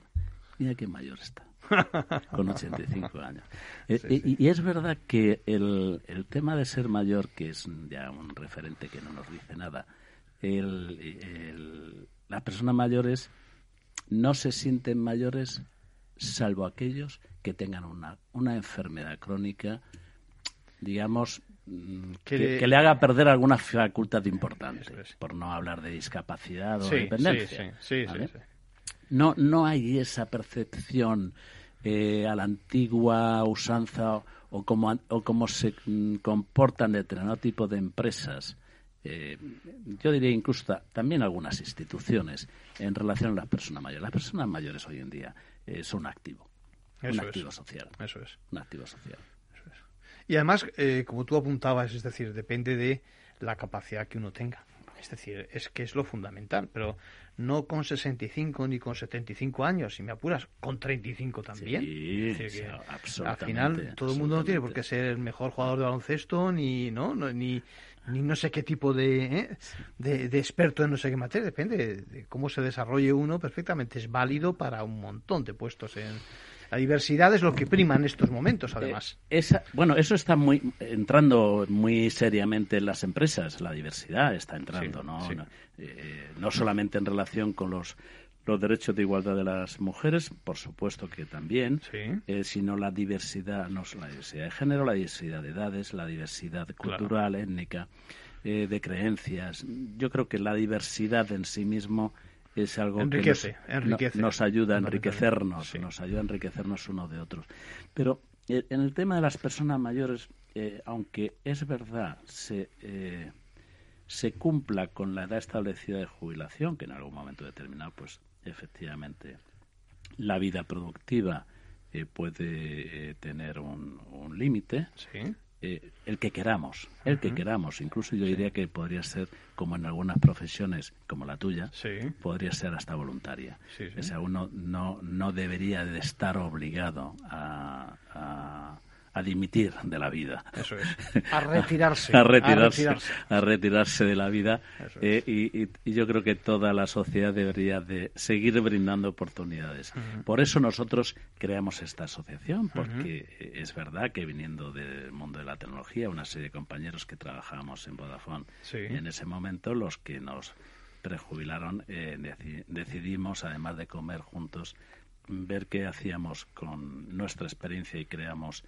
mira qué mayor está. <laughs> con 85 años. Eh, y, es verdad que el, el tema de ser mayor, que es ya un referente que no nos dice nada, el, el, las personas mayores no se sienten mayores salvo aquellos que tengan una, una enfermedad crónica, digamos, mm, que, le... haga perder alguna facultad importante, por no hablar de discapacidad o dependencia. no, no hay esa percepción eh, a la antigua usanza o como, o como se mm, comportan determinado tipo de empresas. Eh, yo diría incluso también algunas instituciones en relación a las personas mayores. Las personas mayores hoy en día es un activo. un activo social. Eso es. Un activo social. Y además, eh, como tú apuntabas, es decir, depende de la capacidad que uno tenga. Es decir, es que es lo fundamental, pero no con 65 ni con 75 años, si me apuras, con 35 también. Sí, Al final, todo el mundo no tiene por qué ser el mejor jugador de baloncesto, ni, ¿no? ni, ni no sé qué tipo de, ¿eh? de, de, experto en no sé qué materia, depende de cómo se desarrolle uno, perfectamente es válido para un montón de puestos en... La diversidad es lo que prima en estos momentos, además. Eh, esa, bueno, eso está muy entrando muy seriamente en las empresas. La diversidad está entrando, ¿no? Eh, no solamente en relación con los los derechos de igualdad de las mujeres, por supuesto que también, eh, sino la diversidad, no solo la diversidad de género, la diversidad de edades, la diversidad cultural, étnica, eh, de creencias. Yo creo que la diversidad en sí mismo es algo que nos, ayuda a enriquecernos, nos ayuda a enriquecernos uno de otros. Pero eh, en el tema de las personas mayores, aunque es verdad, se se cumpla con la edad establecida de jubilación, que en algún momento determinado pues efectivamente la vida productiva eh, puede tener un, un límite. el que queramos, el que queramos. Incluso yo diría que podría ser, como en algunas profesiones, como la tuya, podría ser hasta voluntaria. O sea, uno no, no debería de estar obligado a a dimitir de la vida. Eso es. <laughs> A retirarse. a, retirarse a, retirarse de la vida. Eh, y, yo creo que toda la sociedad debería de seguir brindando oportunidades. Por eso nosotros creamos esta asociación, porque es verdad que viniendo del mundo de la tecnología, una serie de compañeros que trabajábamos en Vodafone en ese momento, los que nos prejubilaron, eh, decidimos, además de comer juntos, ver qué hacíamos con nuestra experiencia y creamos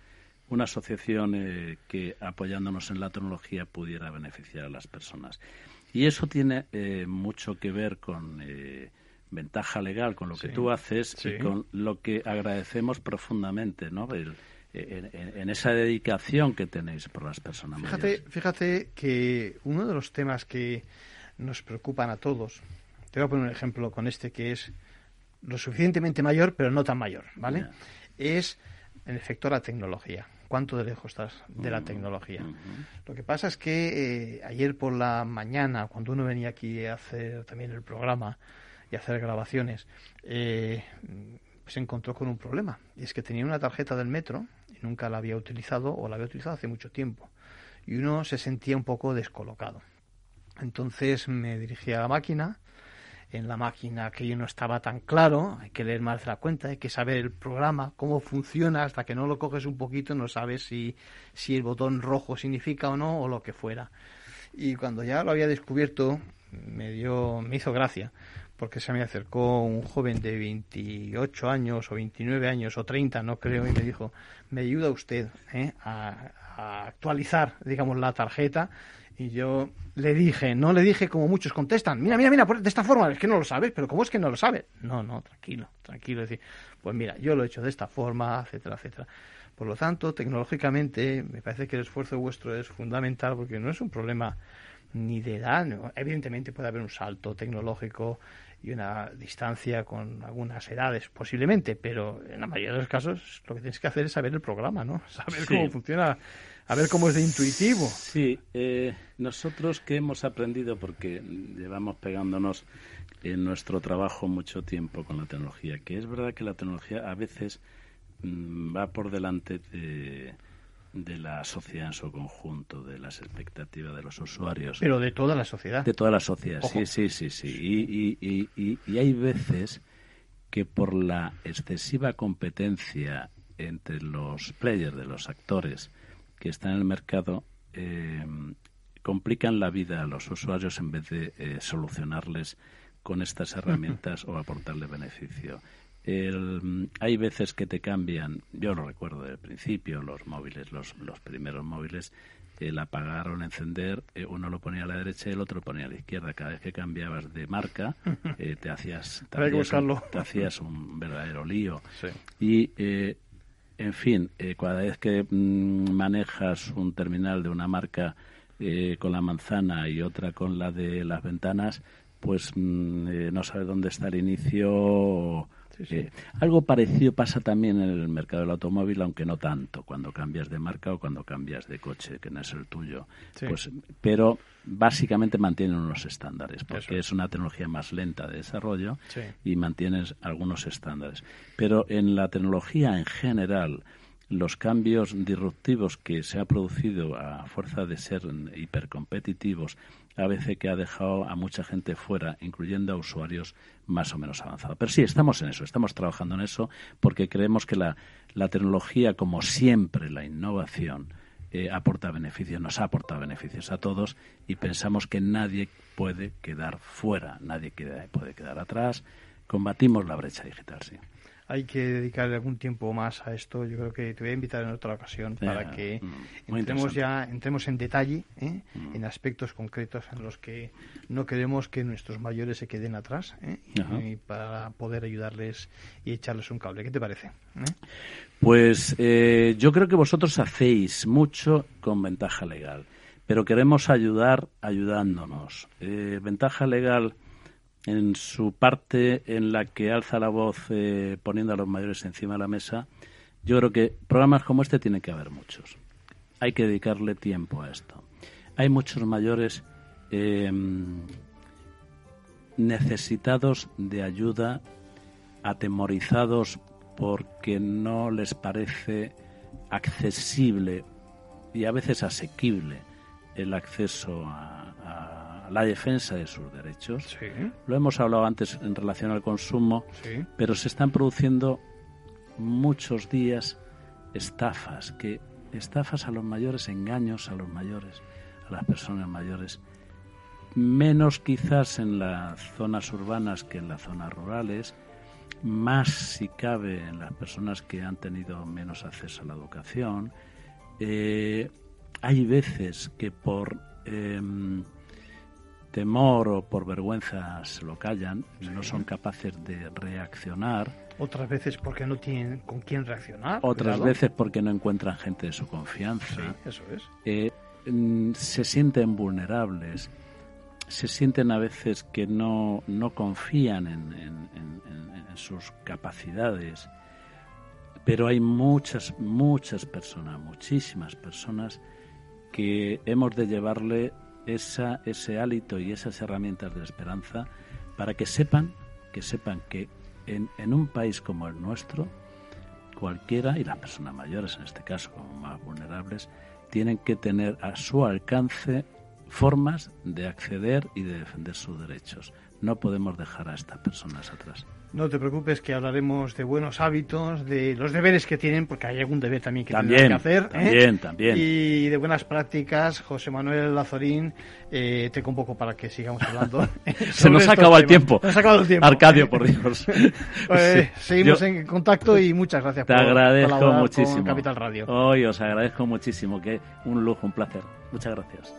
una asociación eh, que apoyándonos en la tecnología pudiera beneficiar a las personas. Y eso tiene eh, mucho que ver con eh, ventaja legal, con lo que tú haces y con lo que agradecemos profundamente, ¿no? en, esa dedicación que tenéis por las personas fíjate, Fíjate que uno de los temas que nos preocupan a todos, te voy a poner un ejemplo con este que es lo suficientemente mayor, pero no tan mayor, ¿vale? Es, en efecto, la tecnología cuánto de lejos estás de la tecnología. Lo que pasa es que eh, ayer por la mañana, cuando uno venía aquí a hacer también el programa y a hacer grabaciones, eh, se encontró con un problema. Y es que tenía una tarjeta del metro y nunca la había utilizado o la había utilizado hace mucho tiempo. Y uno se sentía un poco descolocado. Entonces me dirigí a la máquina en la máquina aquello no estaba tan claro, hay que leer más de la cuenta, hay que saber el programa, cómo funciona, hasta que no lo coges un poquito no sabes si, si el botón rojo significa o no o lo que fuera. Y cuando ya lo había descubierto, me dio, me hizo gracia, porque se me acercó un joven de 28 años o 29 años o 30, no creo, y me dijo, me ayuda usted eh, a, a actualizar, digamos, la tarjeta y yo le dije, no le dije como muchos contestan, mira, mira, mira, de esta forma, es que no lo sabes, pero ¿cómo es que no lo sabes? No, no, tranquilo, tranquilo. decir, pues mira, yo lo he hecho de esta forma, etcétera, etcétera. Por lo tanto, tecnológicamente, me parece que el esfuerzo vuestro es fundamental porque no es un problema ni de edad. Evidentemente puede haber un salto tecnológico y una distancia con algunas edades, posiblemente, pero en la mayoría de los casos lo que tienes que hacer es saber el programa, ¿no? <laughs> Saber cómo funciona a ver cómo es de intuitivo. Sí, eh, nosotros que hemos aprendido, porque llevamos pegándonos en nuestro trabajo mucho tiempo con la tecnología, que es verdad que la tecnología a veces mm, va por delante de, la sociedad en su conjunto, de las expectativas de los usuarios. Pero de toda la sociedad. De toda la sociedad, sí, sí, sí, sí. Y, y, y, y hay veces que por la excesiva competencia entre los players, de los actores, que están en el mercado eh, complican la vida a los usuarios en vez de eh, solucionarles con estas <laughs> herramientas o aportarle beneficio. hay veces que te cambian, yo lo recuerdo del principio, los móviles, los, los primeros móviles, el apagar o el encender, eh, uno lo ponía a la derecha y el otro lo ponía a la izquierda. Cada vez que cambiabas de marca, <laughs> te hacías, te hacías, un, verdadero lío. Y en fin, eh, cada vez que mm, manejas un terminal de una marca eh, con la manzana y otra con la de las ventanas, pues mm, eh, no sabes dónde está el inicio eh, algo parecido pasa también en el mercado del automóvil, aunque no tanto, cuando cambias de marca o cuando cambias de coche, que no es el tuyo. Pues, pero básicamente mantienen unos estándares, porque es una tecnología más lenta de desarrollo y mantienes algunos estándares. Pero en la tecnología en general, los cambios disruptivos que se ha producido a fuerza de ser hipercompetitivos a veces que ha dejado a mucha gente fuera, incluyendo a usuarios más o menos avanzados. Pero sí, estamos en eso, estamos trabajando en eso porque creemos que la, la tecnología, como siempre, la innovación, eh, aporta beneficios, nos ha aportado beneficios a todos y pensamos que nadie puede quedar fuera, nadie puede quedar atrás. Combatimos la brecha digital, sí hay que dedicarle algún tiempo más a esto. Yo creo que te voy a invitar en otra ocasión para que mm, entremos ya entremos en detalle, ¿eh? mm. en aspectos concretos en los que no queremos que nuestros mayores se queden atrás ¿eh? y, para poder ayudarles y echarles un cable. ¿Qué te parece? ¿Eh? Pues yo creo que vosotros hacéis mucho con ventaja legal, pero queremos ayudar ayudándonos. ventaja legal en su parte en la que alza la voz eh, poniendo a los mayores encima de la mesa, yo creo que programas como este tiene que haber muchos. Hay que dedicarle tiempo a esto. Hay muchos mayores em, necesitados de ayuda, atemorizados porque no les parece accesible y a veces asequible el acceso a, la defensa de sus derechos. Lo hemos hablado antes en relación al consumo, pero se están produciendo muchos días estafas, que estafas a los mayores, engaños a los mayores, a las personas mayores, menos quizás en las zonas urbanas que en las zonas rurales, más si cabe en las personas que han tenido menos acceso a la educación. Eh, hay veces que por em, temor o por vergüenza se lo callan, no son capaces de reaccionar. Otras veces porque no tienen con quién reaccionar. Otras veces porque no encuentran gente de su confianza. Sí, eso es. Eh, mm, se sienten vulnerables, se sienten a veces que no, no confían en, en sus capacidades. Pero hay muchas, muchas personas, muchísimas personas que hemos de llevarle esa, ese hálito y esas herramientas de esperanza para que sepan, que sepan que en, en un país como el nuestro, cualquiera, y las personas mayores en este caso como más vulnerables, tienen que tener a su alcance formas de acceder y de defender sus derechos. No podemos dejar a estas personas atrás. No te preocupes que hablaremos de buenos hábitos, de los deberes que tienen, porque hay algún deber también que tienen que hacer. ¿eh? También, también. Y de buenas prácticas, José Manuel Lazorín, eh, te convoco para que sigamos hablando. <laughs> <laughs> Se nos ha acabado el tiempo. Se nos ha acabado el tiempo. Arcadio, por Dios. <laughs> pues, seguimos en contacto y muchas gracias te por agradezco muchísimo. con Capital Radio. Hoy os agradezco muchísimo, que un lujo, un placer. Muchas gracias.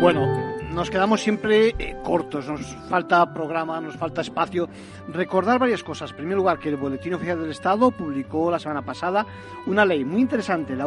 Bueno, nos quedamos siempre eh, cortos, nos falta programa, nos falta espacio. Recordar varias cosas. En primer lugar, que el Boletín Oficial del Estado publicó la semana pasada una ley muy interesante, la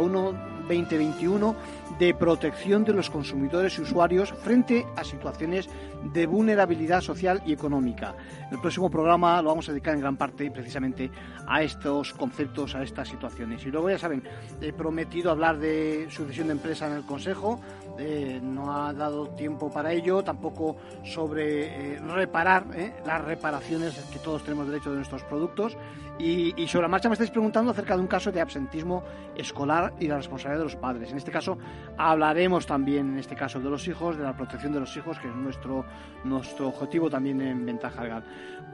1-2021, de protección de los consumidores y usuarios frente a situaciones de vulnerabilidad social y económica. El próximo programa lo vamos a dedicar en gran parte precisamente a estos conceptos, a estas situaciones. Y luego ya saben, he prometido hablar de sucesión de empresa en el Consejo eh, no ha dado tiempo para ello, tampoco sobre eh, reparar eh, las reparaciones que todos tenemos derecho de nuestros productos. Y, sobre la marcha me estáis preguntando acerca de un caso de absentismo escolar y la responsabilidad de los padres. En este caso hablaremos también, en este caso, de los hijos, de la protección de los hijos, que es nuestro, nuestro objetivo también en Ventaja Legal.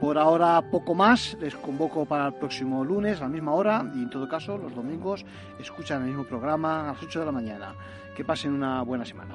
Por ahora poco más, les convoco para el próximo lunes a la misma hora y en todo caso los domingos escuchan el mismo programa a las 8 de la mañana. Que pasen una buena semana.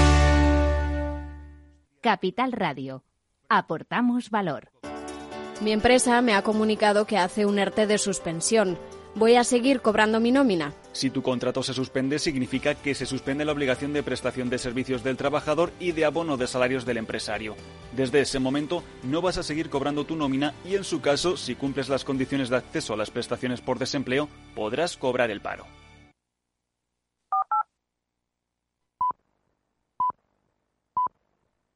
Capital Radio. Aportamos valor. Mi empresa me ha comunicado que hace un ERTE de suspensión. ¿Voy a seguir cobrando mi nómina? Si tu contrato se suspende, significa que se suspende la obligación de prestación de servicios del trabajador y de abono de salarios del empresario. Desde ese momento no vas a seguir cobrando tu nómina y en su caso, si cumples las condiciones de acceso a las prestaciones por desempleo, podrás cobrar el paro.